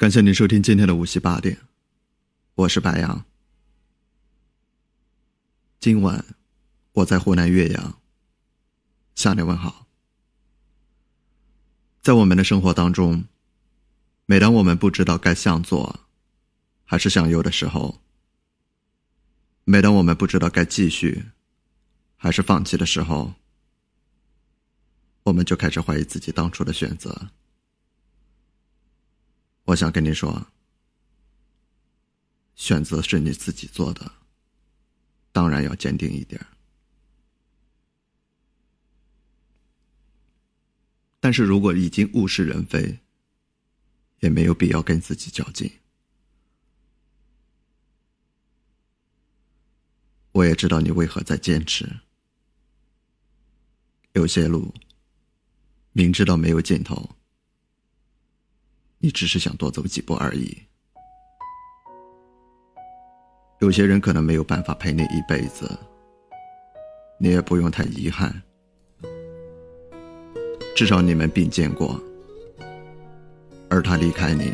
感谢您收听今天的无锡八点，我是白杨。今晚我在湖南岳阳向你问好。在我们的生活当中，每当我们不知道该向左还是向右的时候，每当我们不知道该继续还是放弃的时候，我们就开始怀疑自己当初的选择。我想跟你说，选择是你自己做的，当然要坚定一点。但是如果已经物是人非，也没有必要跟自己较劲。我也知道你为何在坚持，有些路明知道没有尽头。你只是想多走几步而已。有些人可能没有办法陪你一辈子，你也不用太遗憾。至少你们并肩过，而他离开你，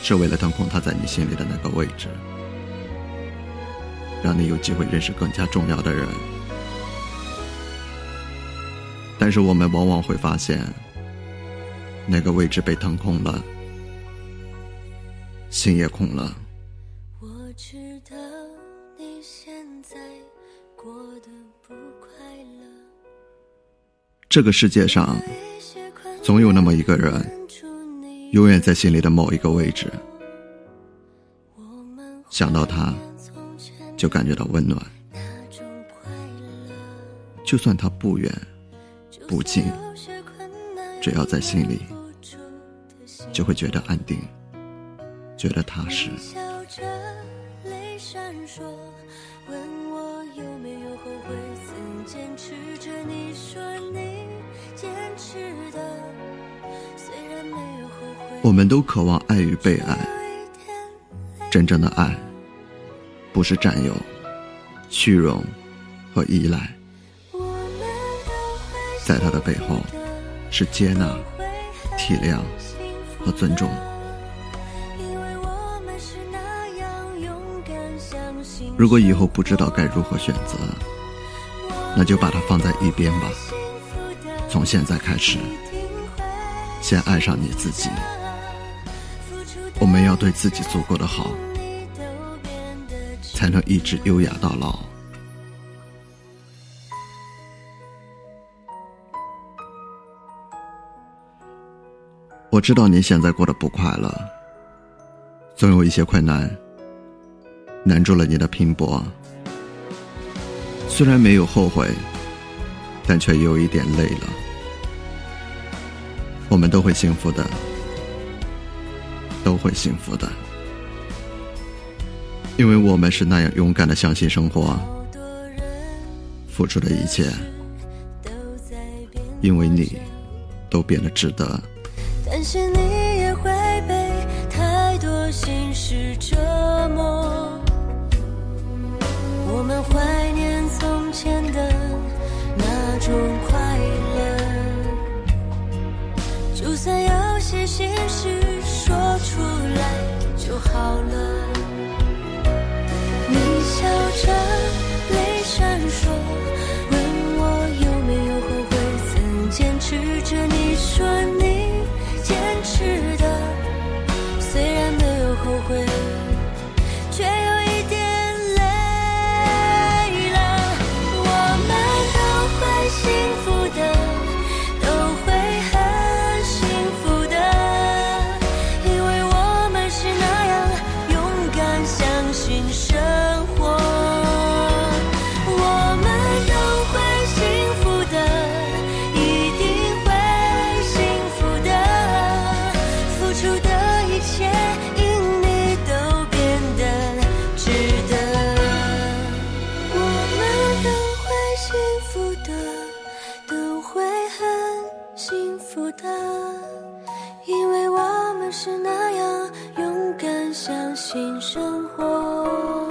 是为了腾空他在你心里的那个位置，让你有机会认识更加重要的人。但是我们往往会发现。那个位置被腾空了，心也空了。我知道你现在过得不快乐。这个世界上，总有那么一个人，永远在心里的某一个位置。想到他，就感觉到温暖。就算他不远不近。只要在心里，就会觉得安定，觉得踏实。我们都渴望爱与被爱，真正的爱，不是占有、虚荣和依赖，在他的背后。是接纳、体谅和尊重。如果以后不知道该如何选择，那就把它放在一边吧。从现在开始，先爱上你自己。我们要对自己足够的好，才能一直优雅到老。我知道你现在过得不快乐，总有一些困难难住了你的拼搏。虽然没有后悔，但却有一点累了。我们都会幸福的，都会幸福的，因为我们是那样勇敢的相信生活，付出的一切，因为你，都变得值得。担心你也会被太多心事折磨。我们怀念从前的那种快乐，就算有些心事说出来就好了。你笑着，泪闪烁，问我有没有后悔曾坚持着。你。生活。